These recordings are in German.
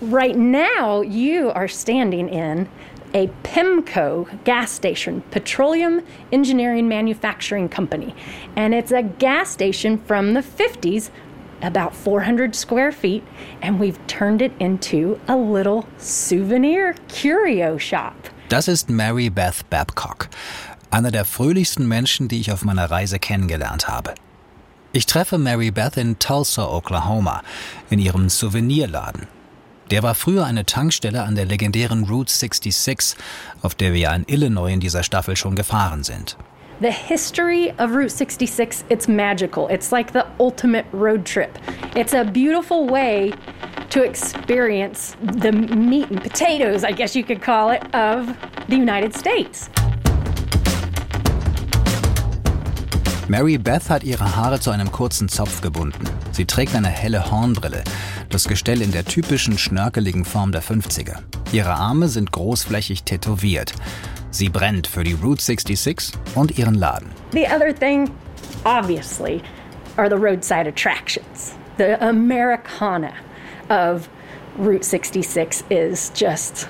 Right now, you are standing in a PEMCO gas station, Petroleum Engineering Manufacturing Company. And it's a gas station from the 50s, about 400 square feet, and we've turned it into a little souvenir curio shop. Das ist Mary Beth Babcock, einer der fröhlichsten Menschen, die ich auf meiner Reise kennengelernt habe. Ich treffe Mary Beth in Tulsa, Oklahoma, in ihrem Souvenirladen. Der war früher eine Tankstelle an der legendären Route 66, auf der wir ja in Illinois in dieser Staffel schon gefahren sind. The history of Route 66, it's magical. It's like the ultimate road trip. It's a beautiful way to experience the meat and potatoes, I guess you could call it, of the United States. Mary Beth hat ihre Haare zu einem kurzen Zopf gebunden. Sie trägt eine helle Hornbrille, das Gestell in der typischen schnörkeligen Form der 50er. Ihre Arme sind großflächig tätowiert. Sie brennt für die Route 66 und ihren Laden. The other thing, obviously, are the roadside attractions. The Americana of Route 66 is just,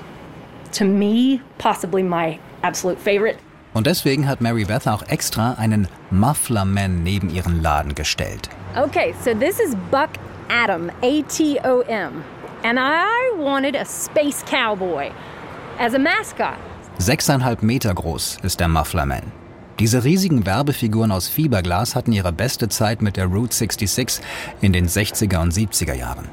to me, possibly my absolute favorite. Und deswegen hat Mary Beth auch extra einen Mufflerman neben ihren Laden gestellt. Okay, so this is Buck Atom, A T O M. And I wanted a space cowboy as a mascot. Sechseinhalb Meter groß ist der Mufflerman. Diese riesigen Werbefiguren aus Fiberglas hatten ihre beste Zeit mit der Route 66 in den 60er und 70er Jahren.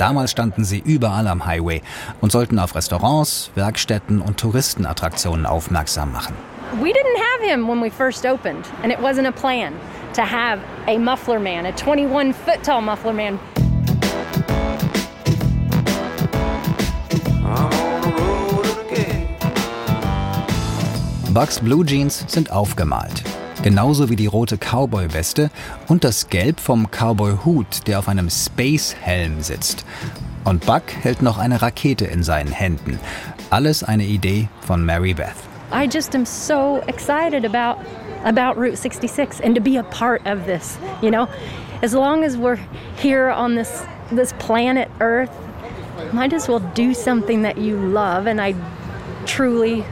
Damals standen sie überall am Highway und sollten auf Restaurants, Werkstätten und Touristenattraktionen aufmerksam machen. We didn't have him when we first opened, and it wasn't a plan to have a muffler man, a 21 foot tall muffler man. Bucks Blue Jeans sind aufgemalt. Genauso wie die rote Cowboy-Weste und das Gelb vom Cowboy-Hut, der auf einem Space-Helm sitzt. Und Buck hält noch eine Rakete in seinen Händen. Alles eine Idee von Mary Beth. I just am so excited about about Route 66 and to be a part of this. You know, as long as we're here on this this planet Earth, might as well do something that you love. And I truly,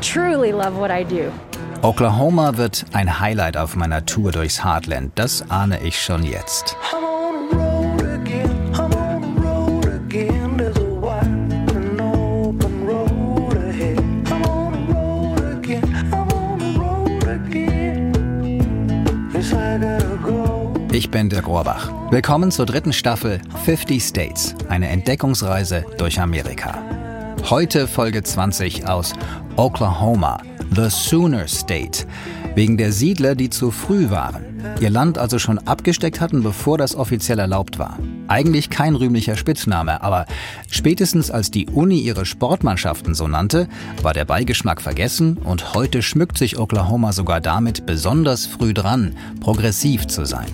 truly love what I do. Oklahoma wird ein Highlight auf meiner Tour durchs Heartland. Das ahne ich schon jetzt. Ich bin Dirk Rohrbach. Willkommen zur dritten Staffel 50 States, eine Entdeckungsreise durch Amerika. Heute Folge 20 aus Oklahoma, The Sooner State, wegen der Siedler, die zu früh waren. Ihr Land also schon abgesteckt hatten, bevor das offiziell erlaubt war. Eigentlich kein rühmlicher Spitzname, aber spätestens als die Uni ihre Sportmannschaften so nannte, war der Beigeschmack vergessen und heute schmückt sich Oklahoma sogar damit, besonders früh dran, progressiv zu sein.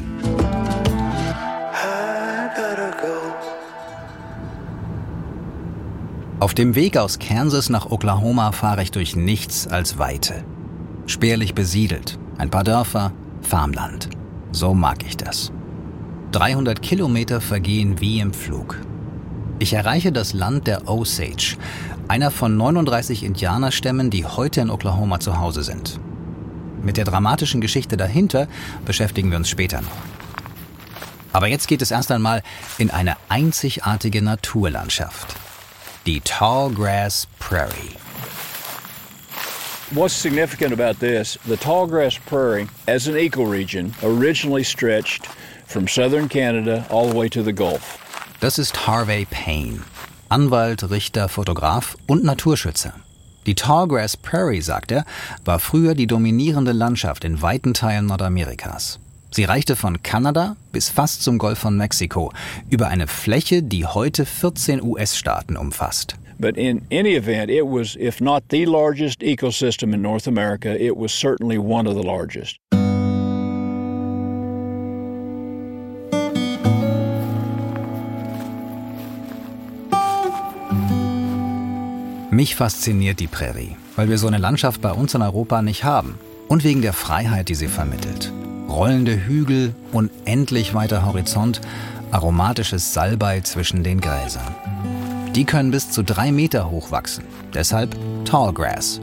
Auf dem Weg aus Kansas nach Oklahoma fahre ich durch nichts als Weite. Spärlich besiedelt, ein paar Dörfer, Farmland. So mag ich das. 300 Kilometer vergehen wie im Flug. Ich erreiche das Land der Osage, einer von 39 Indianerstämmen, die heute in Oklahoma zu Hause sind. Mit der dramatischen Geschichte dahinter beschäftigen wir uns später noch. Aber jetzt geht es erst einmal in eine einzigartige Naturlandschaft. Die Tallgrass Prairie. What's significant about this? The tallgrass prairie, as an ecoregion, originally stretched from southern Canada all the way to the Gulf. Das ist Harvey Payne, Anwalt, Richter, Fotograf und Naturschützer. Die Tallgrass Prairie, sagt er, war früher die dominierende Landschaft in weiten Teilen Nordamerikas. Sie reichte von Kanada bis fast zum Golf von Mexiko über eine Fläche, die heute 14 US-Staaten umfasst. But in any event, it was, if not the largest ecosystem in North America, it was certainly one of the largest. Mich fasziniert die Prärie, weil wir so eine Landschaft bei uns in Europa nicht haben. Und wegen der Freiheit, die sie vermittelt. Rollende Hügel, unendlich weiter Horizont, aromatisches Salbei zwischen den Gräsern. Die können bis zu drei Meter hoch wachsen, deshalb Tallgrass.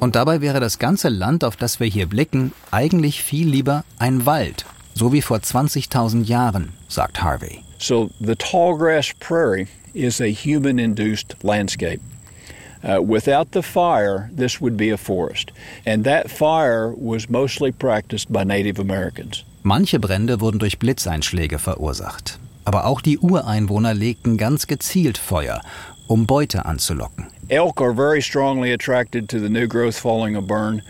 Und dabei wäre das ganze Land, auf das wir hier blicken, eigentlich viel lieber ein Wald, so wie vor 20.000 Jahren, sagt Harvey. So the tallgrass prairie is a human induced landscape. Uh, without the fire, this would be a forest. And that fire was mostly practiced by Native Americans. Manche Brände wurden durch Blitzeinschläge verursacht. Aber auch die Ureinwohner legten ganz gezielt Feuer, um Beute anzulocken. Elk are very strongly attracted to the new growth following a burn.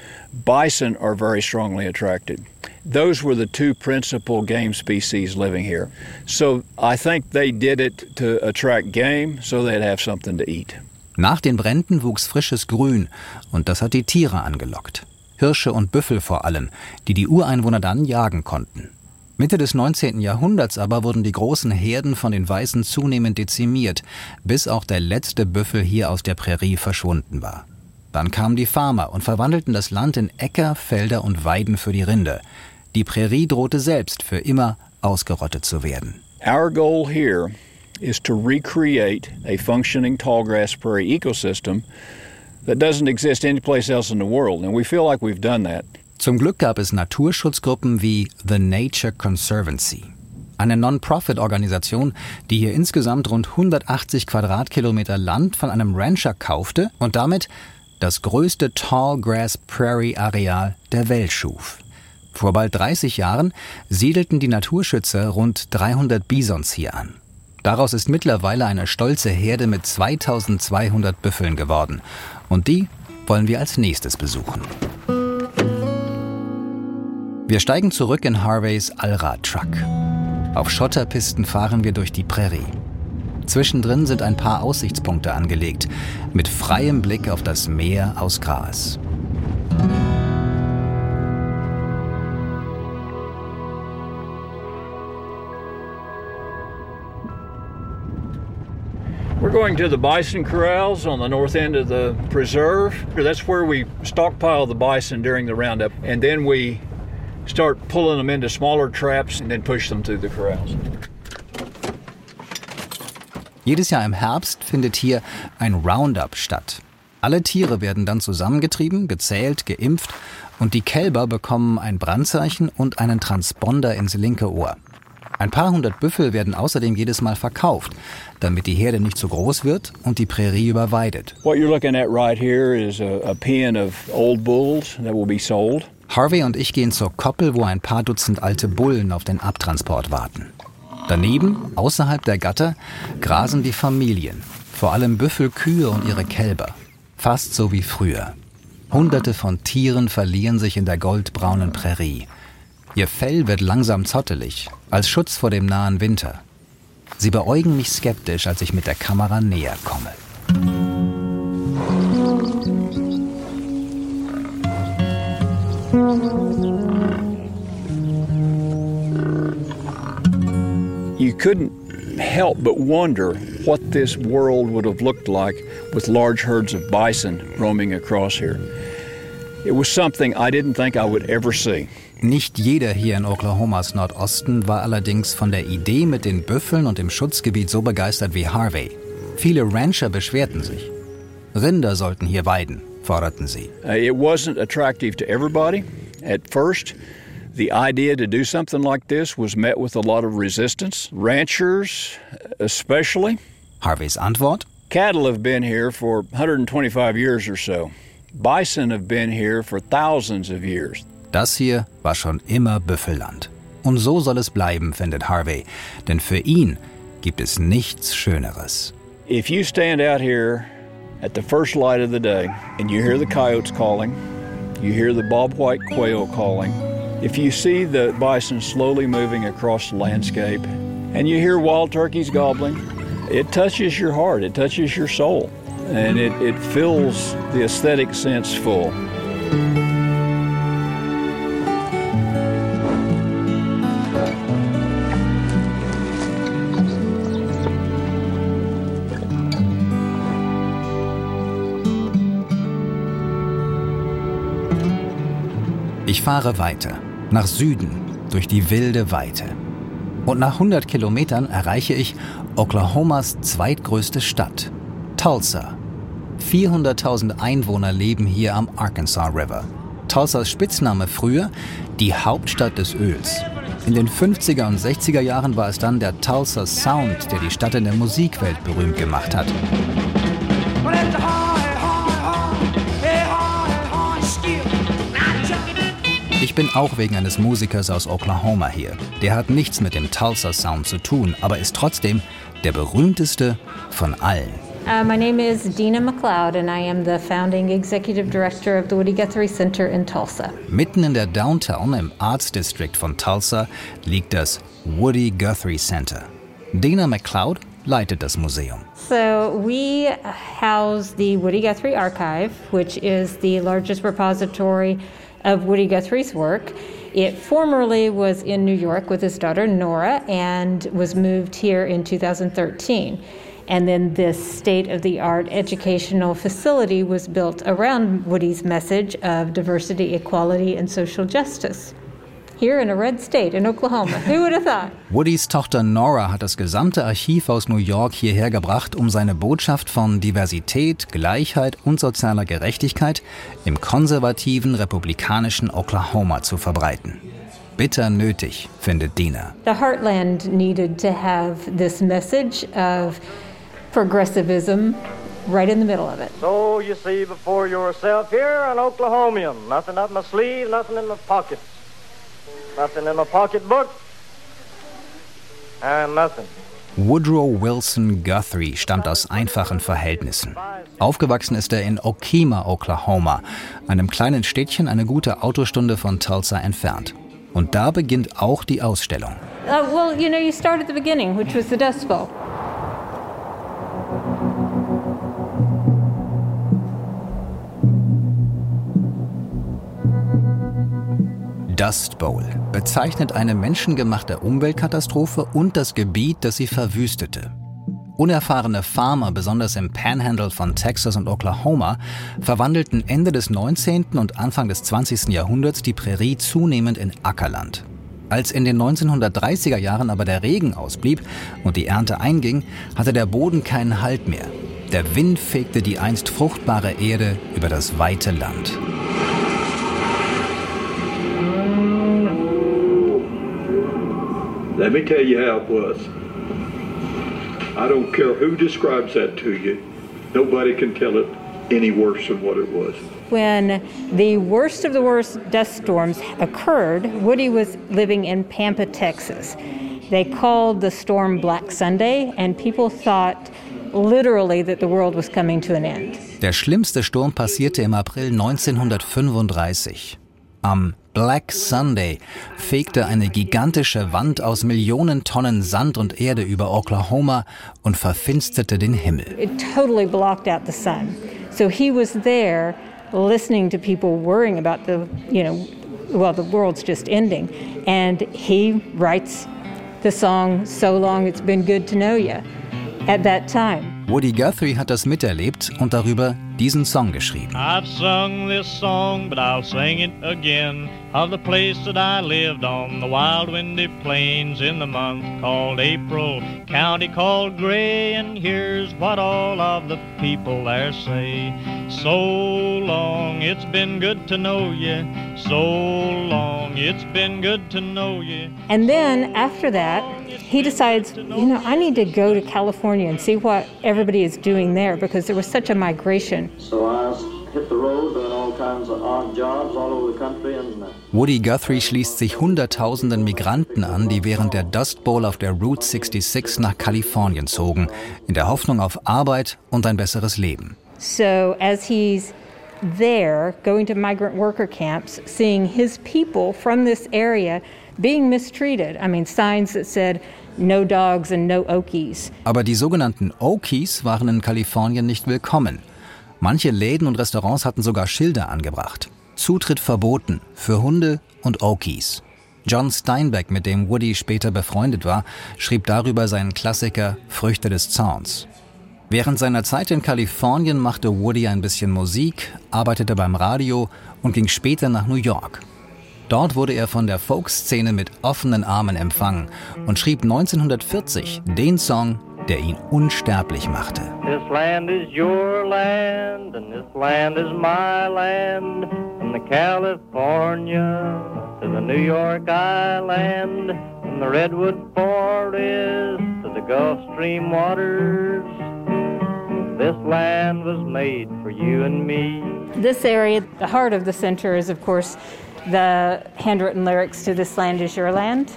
Bison are very strongly attracted. Those were the two principal game species living here. So I think they did it to attract game so they'd have something to eat. Nach den Bränden wuchs frisches Grün und das hat die Tiere angelockt. Hirsche und Büffel vor allem, die die Ureinwohner dann jagen konnten. Mitte des 19. Jahrhunderts aber wurden die großen Herden von den Weißen zunehmend dezimiert, bis auch der letzte Büffel hier aus der Prärie verschwunden war. Dann kamen die Farmer und verwandelten das Land in Äcker, Felder und Weiden für die Rinde. Die Prärie drohte selbst für immer ausgerottet zu werden. Our goal here is to recreate a functioning tallgrass prairie ecosystem that doesn't exist anyplace else in the world, and we feel like we've done that. Zum Glück gab es Naturschutzgruppen wie The Nature Conservancy, eine Non-Profit-Organisation, die hier insgesamt rund 180 Quadratkilometer Land von einem Rancher kaufte und damit das größte Tallgrass Prairie Areal der Welt schuf. Vor bald 30 Jahren siedelten die Naturschützer rund 300 Bisons hier an. Daraus ist mittlerweile eine stolze Herde mit 2200 Büffeln geworden. Und die wollen wir als nächstes besuchen. Wir steigen zurück in Harveys Allrad-Truck. Auf Schotterpisten fahren wir durch die Prärie. Zwischendrin sind ein paar Aussichtspunkte angelegt, mit freiem Blick auf das Meer aus Gras. We're going to the bison corrals on the north end of the preserve. That's where we stockpile the bison during the roundup, and then we start pulling them into smaller traps and then push them through the corrals. Jedes Jahr im Herbst findet hier ein Roundup statt. Alle Tiere werden dann zusammengetrieben, gezählt, geimpft und die Kälber bekommen ein Brandzeichen und einen Transponder ins linke Ohr. Ein paar hundert Büffel werden außerdem jedes Mal verkauft, damit die Herde nicht zu groß wird und die Prärie überweidet. What you're looking at right here is a, a pen of old bulls that will be sold. Harvey und ich gehen zur Koppel, wo ein paar Dutzend alte Bullen auf den Abtransport warten. Daneben, außerhalb der Gatter, grasen die Familien, vor allem Büffel, Kühe und ihre Kälber. Fast so wie früher. Hunderte von Tieren verlieren sich in der goldbraunen Prärie. Ihr Fell wird langsam zottelig, als Schutz vor dem nahen Winter. Sie beäugen mich skeptisch, als ich mit der Kamera näher komme. You couldn't help but wonder what this world would have looked like with large herds of bison roaming across here. It was something I didn't think I would ever see. Nicht jeder hier in Oklahomas Nordosten war allerdings von der Idee mit den Büffeln und dem Schutzgebiet so begeistert wie Harvey. Viele Rancher beschwerten sich. Rinder sollten hier weiden, forderten sie. Uh, it wasn't attractive to everybody. At first, the idea to do something like this was met with a lot of resistance. Ranchers, especially. Harveys Antwort? Cattle have been here for 125 years or so. Bison have been here for thousands of years. Das hier war schon immer Büffelland. Und so soll es bleiben, findet Harvey. Denn für ihn gibt es nichts Schöneres. If you stand out here at the first light of the day and you hear the coyotes calling, you hear the bobwhite quail calling, if you see the bison slowly moving across the landscape, and you hear wild turkeys gobbling, it touches your heart, it touches your soul, and it, it fills the aesthetic sense full. Ich fahre weiter, nach Süden, durch die wilde Weite. Und nach 100 Kilometern erreiche ich Oklahomas zweitgrößte Stadt, Tulsa. 400.000 Einwohner leben hier am Arkansas River. Tulsas Spitzname früher die Hauptstadt des Öls. In den 50er und 60er Jahren war es dann der Tulsa Sound, der die Stadt in der Musikwelt berühmt gemacht hat. Ich bin auch wegen eines Musikers aus Oklahoma hier. Der hat nichts mit dem Tulsa Sound zu tun, aber ist trotzdem der berühmteste von allen. Uh, my name is Dina McLeod, and I am the founding executive director of the Woody Guthrie Center in Tulsa. Mitten in der Downtown im Arts District von Tulsa liegt das Woody Guthrie Center. Dina McLeod leitet das Museum. So, we house the Woody Guthrie Archive, which is the largest repository of Woody Guthrie's work. It formerly was in New York with his daughter Nora and was moved here in 2013. And then this state of the art educational facility was built around Woody's message of diversity, equality, and social justice. Here in a red state in Oklahoma. Who would have thought? Woodys Tochter Nora hat das gesamte Archiv aus New York hierher gebracht, um seine Botschaft von Diversität, Gleichheit und sozialer Gerechtigkeit im konservativen republikanischen Oklahoma zu verbreiten. Bitter nötig, findet Dina. The heartland needed to have this message of progressivism right in the middle of it. So you see before yourself here an Oklahomian. Nothing up my sleeve, nothing in my pockets. Nothing in my pocketbook. And nothing. Woodrow Wilson Guthrie stammt aus einfachen Verhältnissen. Aufgewachsen ist er in Okima, Oklahoma, einem kleinen Städtchen eine gute Autostunde von Tulsa entfernt. Und da beginnt auch die Ausstellung. Uh, well, you know, you start at the beginning, which was the Dust Bowl. Dust Bowl bezeichnet eine menschengemachte Umweltkatastrophe und das Gebiet, das sie verwüstete. Unerfahrene Farmer, besonders im Panhandle von Texas und Oklahoma, verwandelten Ende des 19. und Anfang des 20. Jahrhunderts die Prärie zunehmend in Ackerland. Als in den 1930er Jahren aber der Regen ausblieb und die Ernte einging, hatte der Boden keinen Halt mehr. Der Wind fegte die einst fruchtbare Erde über das weite Land. Let me tell you how it was. I don't care who describes that to you. Nobody can tell it any worse than what it was. When the worst of the worst dust storms occurred, Woody was living in Pampa, Texas. They called the storm Black Sunday, and people thought literally that the world was coming to an end. Der schlimmste Sturm passierte im April 1935. Am Black Sunday fegte eine gigantische Wand aus Millionen Tonnen Sand und Erde über Oklahoma und verfinsterte den Himmel. It totally blocked out the sun. So he was there listening to people worrying about the, you know, well, the world's just ending. And he writes the song So Long It's Been Good to Know You at that time. Woody Guthrie hat das miterlebt und darüber diesen Song geschrieben. I've sung this song, but I'll sing it again of the place that I lived on, the wild windy plains in the month called April, county called Gray, and here's what all of the people there say. So long, it's been good to know you. So long, it's been good to know you. And then after that, he decides, you know, I need to go to California and see what everybody is doing there because there was such a migration. So I hit the road doing all kinds of odd jobs all over the country and Woody Guthrie schließt sich Hunderttausenden Migranten an, die während der Dust Bowl auf der Route 66 nach Kalifornien zogen, in der Hoffnung auf Arbeit und ein besseres Leben. So as he's there, going to migrant worker camps, seeing his people from this area being mistreated. I mean, signs that said, no dogs and no Okies. Aber die sogenannten Okies waren in Kalifornien nicht willkommen. Manche Läden und Restaurants hatten sogar Schilder angebracht. Zutritt verboten für Hunde und Okies. John Steinbeck, mit dem Woody später befreundet war, schrieb darüber seinen Klassiker Früchte des Zorns. Während seiner Zeit in Kalifornien machte Woody ein bisschen Musik, arbeitete beim Radio und ging später nach New York. Dort wurde er von der Folkszene mit offenen Armen empfangen und schrieb 1940 den Song, der ihn unsterblich machte. This land is your land, and this land is my land. From the California to the New York Island, from the Redwood Forest to the Gulf Stream waters. This land was made for you and me. This area, the heart of the center, is of course the handwritten lyrics to This Land Is Your Land.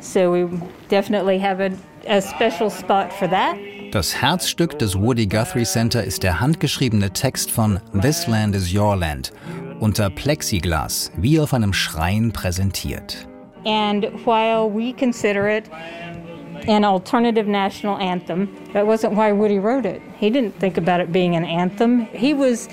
So we definitely have a, a special spot for that. Das Herzstück des Woody Guthrie Center ist der handgeschriebene Text von This Land is Your Land, unter Plexiglas, wie auf einem Schrein präsentiert. And while we consider it an alternative national anthem, that wasn't why Woody wrote it. He didn't think about it being an anthem. He was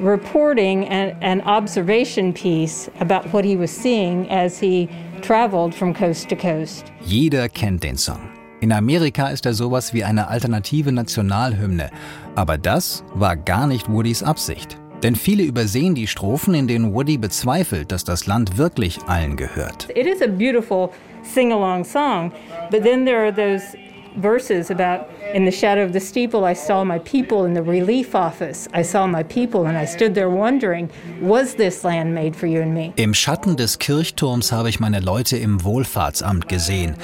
reporting an, an observation piece about what he was seeing as he traveled from coast to coast. Jeder kennt den Song. In Amerika ist er sowas wie eine alternative Nationalhymne. Aber das war gar nicht Woodys Absicht. Denn viele übersehen die Strophen, in denen Woody bezweifelt, dass das Land wirklich allen gehört. It is a beautiful sing along song, but then there are those verses about in the shadow of the steeple I saw my people in the relief office. I saw my people and I stood there wondering, was this land made for you and me? Im Schatten des Kirchturms habe ich meine Leute im Wohlfahrtsamt gesehen.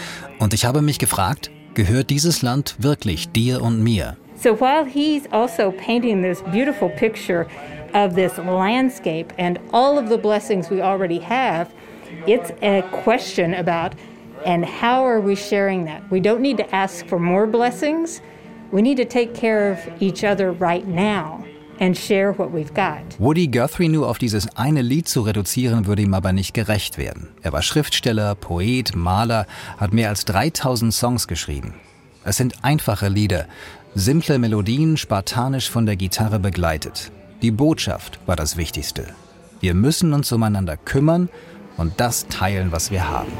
Und ich habe mich gefragt, gehört dieses Land wirklich dir und mir? So while he's also painting this beautiful picture of this landscape and all of the blessings we already have, it's a question about and how are we sharing that? We don't need to ask for more blessings. We need to take care of each other right now and share what we've got. Woody Guthrie nur auf dieses eine Lied zu reduzieren, würde ihm aber nicht gerecht werden. Er war Schriftsteller, Poet, Maler, hat mehr als 3000 Songs geschrieben. Es sind einfache Lieder, simple Melodien, spartanisch von der Gitarre begleitet. Die Botschaft war das Wichtigste. Wir müssen uns umeinander kümmern und das teilen, was wir haben.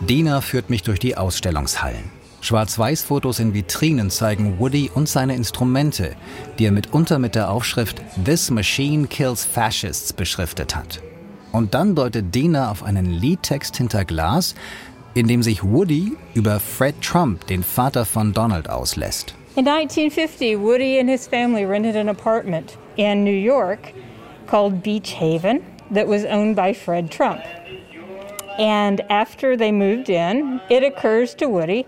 Dina führt mich durch die Ausstellungshallen. Schwarz-Weiß-Fotos in Vitrinen zeigen Woody und seine Instrumente, die er mitunter mit der Aufschrift This Machine Kills Fascists beschriftet hat. Und dann deutet Dina auf einen Liedtext hinter Glas, in dem sich Woody über Fred Trump, den Vater von Donald, auslässt. In 1950, Woody and his family rented an apartment in New York called Beach Haven that was owned by Fred Trump. And after they moved in, it occurs to Woody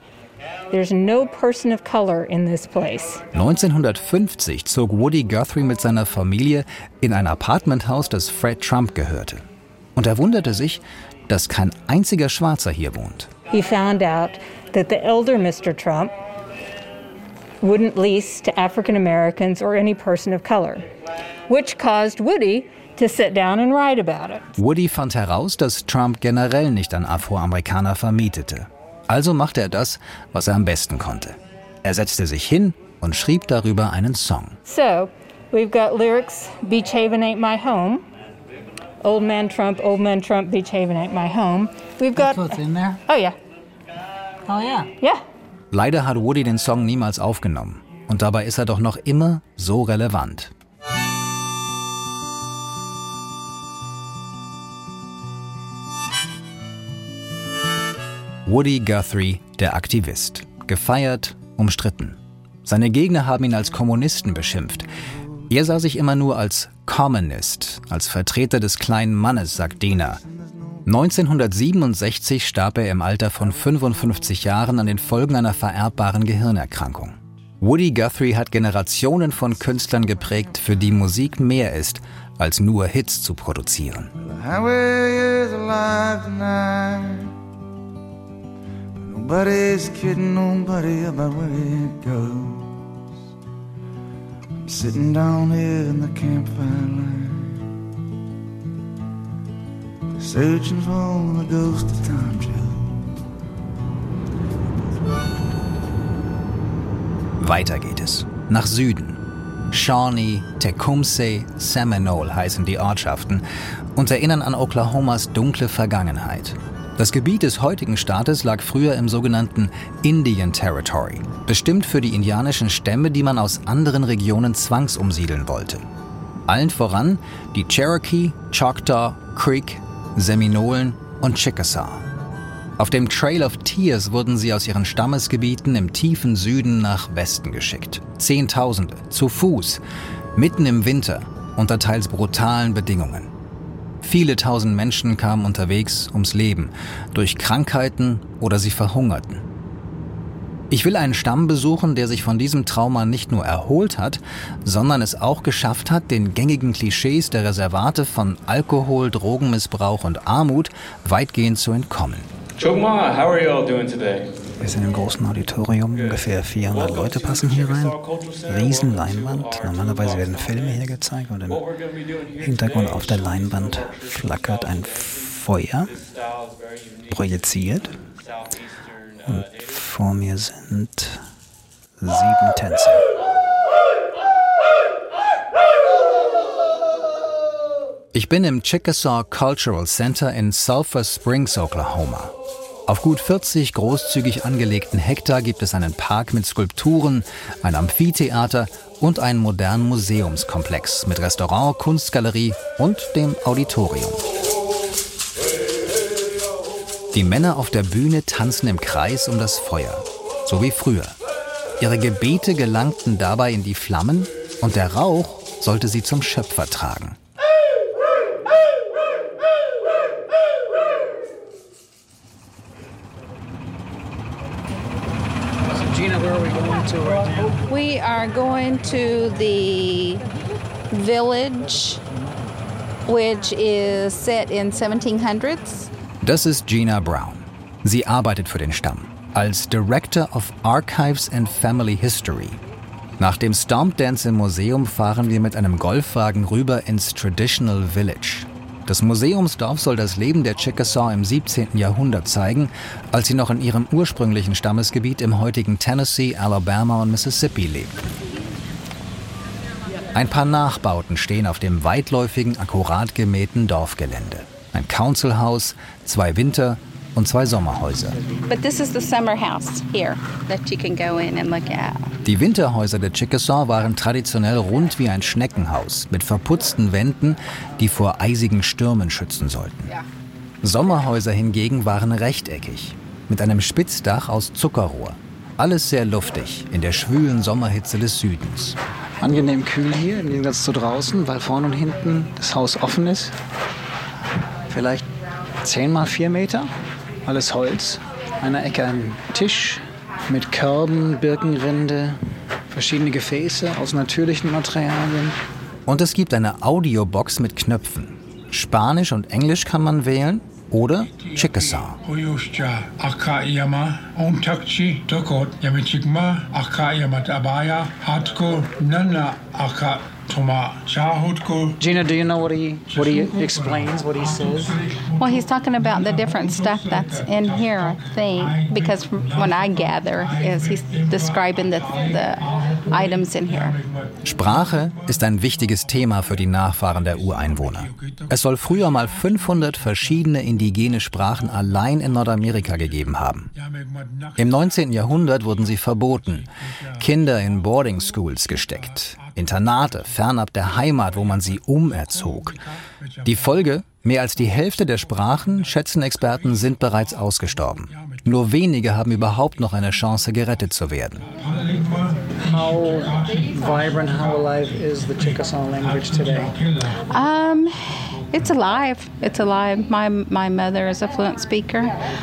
there's no person of color in this place. 1950 zog Woody Guthrie mit seiner Familie in ein Apartmenthaus, das Fred Trump gehörte. Und er wunderte sich, dass kein einziger Schwarzer hier wohnt. He found out that the elder Mr. Trump wouldn't lease to African Americans or any person of color, which caused Woody to sit down and write about it. Woody fand heraus, dass Trump generell nicht an Afroamerikaner vermietete. Also machte er das, was er am besten konnte. Er setzte sich hin und schrieb darüber einen Song. So, we've got lyrics Beach Haven ain't my home. Old man Trump, old man Trump, Beach Haven ain't my home. We've got. what's in there? Oh, yeah. Oh, yeah. Yeah. Leider hat Woody den Song niemals aufgenommen. Und dabei ist er doch noch immer so relevant. Woody Guthrie, der Aktivist. Gefeiert, umstritten. Seine Gegner haben ihn als Kommunisten beschimpft. Er sah sich immer nur als Communist, als Vertreter des kleinen Mannes, sagt Dena. 1967 starb er im Alter von 55 Jahren an den Folgen einer vererbbaren Gehirnerkrankung. Woody Guthrie hat Generationen von Künstlern geprägt, für die Musik mehr ist, als nur Hits zu produzieren. Nobody's kidding nobody about where it goes. I'm sitting down here in the campfire light, searching for the ghost of time Joe. Weiter geht es. Nach Süden. Shawnee, Tecumseh, Seminole heißen die Ortschaften und erinnern an Oklahomas dunkle Vergangenheit. Das Gebiet des heutigen Staates lag früher im sogenannten Indian Territory, bestimmt für die indianischen Stämme, die man aus anderen Regionen zwangsumsiedeln wollte. Allen voran die Cherokee, Choctaw, Creek, Seminolen und Chickasaw. Auf dem Trail of Tears wurden sie aus ihren Stammesgebieten im tiefen Süden nach Westen geschickt. Zehntausende, zu Fuß, mitten im Winter, unter teils brutalen Bedingungen. Viele tausend Menschen kamen unterwegs ums Leben, durch Krankheiten oder sie verhungerten. Ich will einen Stamm besuchen, der sich von diesem Trauma nicht nur erholt hat, sondern es auch geschafft hat, den gängigen Klischees der Reservate von Alkohol, Drogenmissbrauch und Armut weitgehend zu entkommen. Chogma, how are you all doing today? Wir sind im großen Auditorium, ungefähr 400 Leute passen hier rein. Riesenleinwand, normalerweise werden Filme hier gezeigt und im Hintergrund auf der Leinwand flackert ein Feuer, projiziert. Und vor mir sind sieben Tänzer. Ich bin im Chickasaw Cultural Center in Sulphur Springs, Oklahoma. Auf gut 40 großzügig angelegten Hektar gibt es einen Park mit Skulpturen, ein Amphitheater und einen modernen Museumskomplex mit Restaurant, Kunstgalerie und dem Auditorium. Die Männer auf der Bühne tanzen im Kreis um das Feuer, so wie früher. Ihre Gebete gelangten dabei in die Flammen und der Rauch sollte sie zum Schöpfer tragen. Gina, where are we going to right now? We are going to the village, which is set in 1700s. Das ist Gina Brown. Sie arbeitet für den Stamm als Director of Archives and Family History. Nach dem Stomp Dance im Museum fahren wir mit einem Golfwagen rüber ins Traditional Village. Das Museumsdorf soll das Leben der Chickasaw im 17. Jahrhundert zeigen, als sie noch in ihrem ursprünglichen Stammesgebiet im heutigen Tennessee, Alabama und Mississippi lebten. Ein paar Nachbauten stehen auf dem weitläufigen, akkurat gemähten Dorfgelände. Ein Councilhaus, zwei Winter- und zwei Sommerhäuser. But this is the summer house here that you can go in and look at. Die Winterhäuser der Chickasaw waren traditionell rund wie ein Schneckenhaus mit verputzten Wänden, die vor eisigen Stürmen schützen sollten. Sommerhäuser hingegen waren rechteckig, mit einem Spitzdach aus Zuckerrohr. Alles sehr luftig in der schwülen Sommerhitze des Südens. Angenehm kühl hier, im Gegensatz zu draußen, weil vorne und hinten das Haus offen ist. Vielleicht 10 mal 4 Meter, alles Holz. Einer Ecke ein Tisch mit Körben, Birkenrinde, verschiedene Gefäße aus natürlichen Materialien. Und es gibt eine Audiobox mit Knöpfen. Spanisch und Englisch kann man wählen oder Chickasaw. Gina, do you know what he what he explains? What he says? Well, he's talking about the different stuff that's in here, I think, because when I gather, is he's describing the the items in here. Sprache ist ein wichtiges Thema für die Nachfahren der Ureinwohner. Es soll früher mal 500 verschiedene indigene Sprachen allein in Nordamerika gegeben haben. Im 19. Jahrhundert wurden sie verboten, Kinder in Boarding Schools gesteckt, Internate fernab der Heimat, wo man sie umerzog. Die Folge? Mehr als die Hälfte der Sprachen, schätzen Experten, sind bereits ausgestorben. Nur wenige haben überhaupt noch eine Chance, gerettet zu werden. How vibrant, how alive is the Chickasaw language today? Um, it's alive. It's alive. My my mother is a fluent speaker.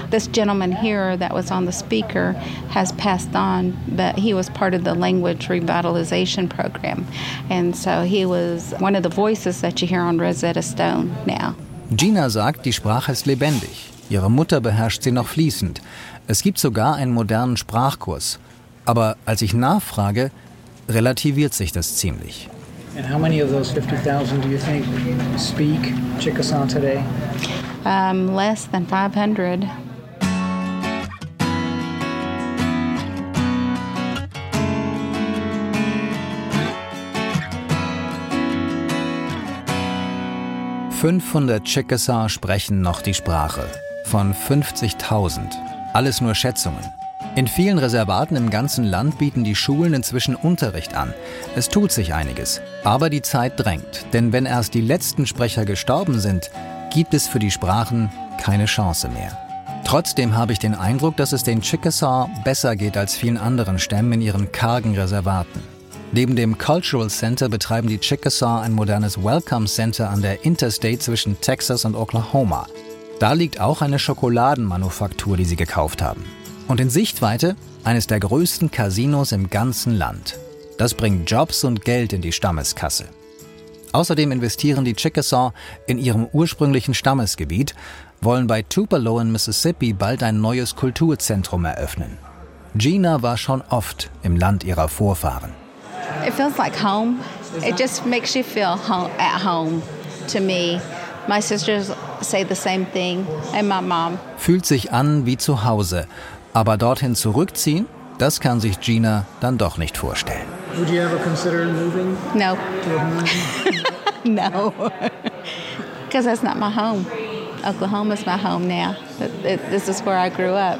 This gentleman here that was on the speaker has passed on, but he was part of the language revitalization program, and so he was one of the voices that you hear on Rosetta Stone now. Gina sagt, die Sprache ist lebendig. Ihre Mutter beherrscht sie noch fließend. Es gibt sogar einen modernen Sprachkurs. Aber als ich nachfrage, relativiert sich das ziemlich. And how many of those 50,000 do you think speak Chickasaw today? Um, less than 500. ...500 Chickasaw sprechen noch die Sprache. Von 50.000. Alles nur Schätzungen. In vielen Reservaten im ganzen Land bieten die Schulen inzwischen Unterricht an. Es tut sich einiges. Aber die Zeit drängt, denn wenn erst die letzten Sprecher gestorben sind, gibt es für die Sprachen keine Chance mehr. Trotzdem habe ich den Eindruck, dass es den Chickasaw besser geht als vielen anderen Stämmen in ihren kargen Reservaten. Neben dem Cultural Center betreiben die Chickasaw ein modernes Welcome Center an der Interstate zwischen Texas und Oklahoma. Da liegt auch eine Schokoladenmanufaktur, die sie gekauft haben. Und in Sichtweite eines der größten Casinos im ganzen Land. Das bringt Jobs und Geld in die Stammeskasse. Außerdem investieren die Chickasaw in ihrem ursprünglichen Stammesgebiet, wollen bei Tupelo in Mississippi bald ein neues Kulturzentrum eröffnen. Gina war schon oft im Land ihrer Vorfahren. It feels like home. It just makes you feel home, at home to me. My sisters say the same thing and my mom. Fühlt sich an wie zu Hause, aber dorthin zurückziehen, das kann sich Gina dann doch nicht vorstellen. Would you ever consider moving? No. no. Because that's not my home. Oklahoma's my home now. This is where I grew up.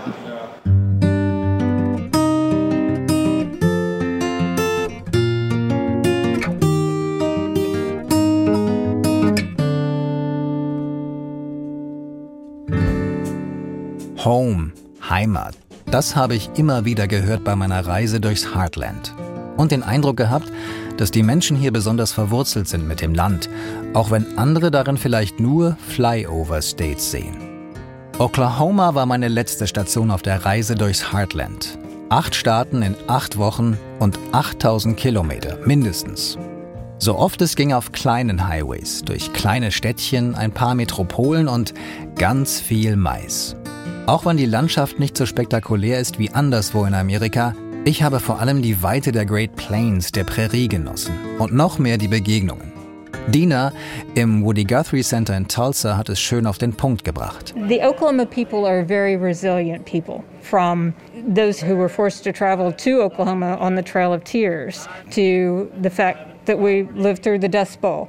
Home, Heimat. Das habe ich immer wieder gehört bei meiner Reise durchs Heartland. Und den Eindruck gehabt, dass die Menschen hier besonders verwurzelt sind mit dem Land, auch wenn andere darin vielleicht nur Flyover States sehen. Oklahoma war meine letzte Station auf der Reise durchs Heartland. Acht Staaten in acht Wochen und 8000 Kilometer mindestens. So oft es ging auf kleinen Highways, durch kleine Städtchen, ein paar Metropolen und ganz viel Mais. Auch wenn die Landschaft nicht so spektakulär ist wie anderswo in Amerika, ich habe vor allem die Weite der Great Plains, der Prärie genossen und noch mehr die Begegnungen. Dina im Woody Guthrie Center in Tulsa hat es schön auf den Punkt gebracht. The Oklahoma people are very resilient people. From those who were forced to travel to Oklahoma on the Trail of Tears to the fact that we lived through the Dust Bowl.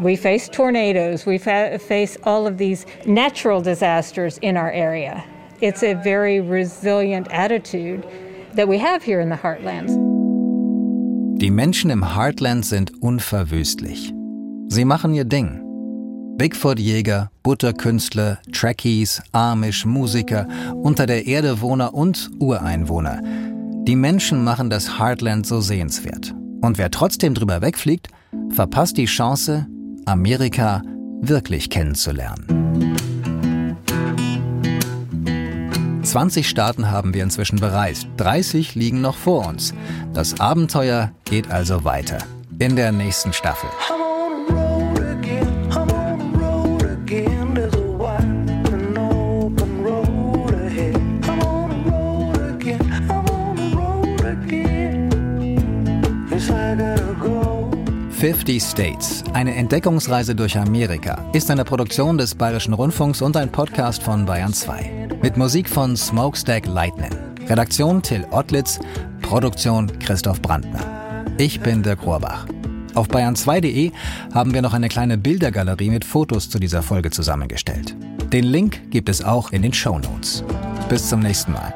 We face tornadoes, we fa- face all of these natural disasters in our area. It's a very resilient attitude that we have here in the Heartlands. Die Menschen im Heartland sind unverwüstlich. Sie machen ihr Ding. Bigfoot-Jäger, Butterkünstler, Trekkies, Amish, Musiker, unter der Erde Wohner und Ureinwohner. Die Menschen machen das Heartland so sehenswert. Und wer trotzdem drüber wegfliegt, verpasst die Chance, Amerika wirklich kennenzulernen. 20 Staaten haben wir inzwischen bereist, 30 liegen noch vor uns. Das Abenteuer geht also weiter. In der nächsten Staffel. 50 States, eine Entdeckungsreise durch Amerika, ist eine Produktion des Bayerischen Rundfunks und ein Podcast von Bayern 2. Mit Musik von Smokestack Lightning. Redaktion Till Ottlitz, Produktion Christoph Brandner. Ich bin Dirk Rohrbach. Auf bayern2.de haben wir noch eine kleine Bildergalerie mit Fotos zu dieser Folge zusammengestellt. Den Link gibt es auch in den Show Notes. Bis zum nächsten Mal.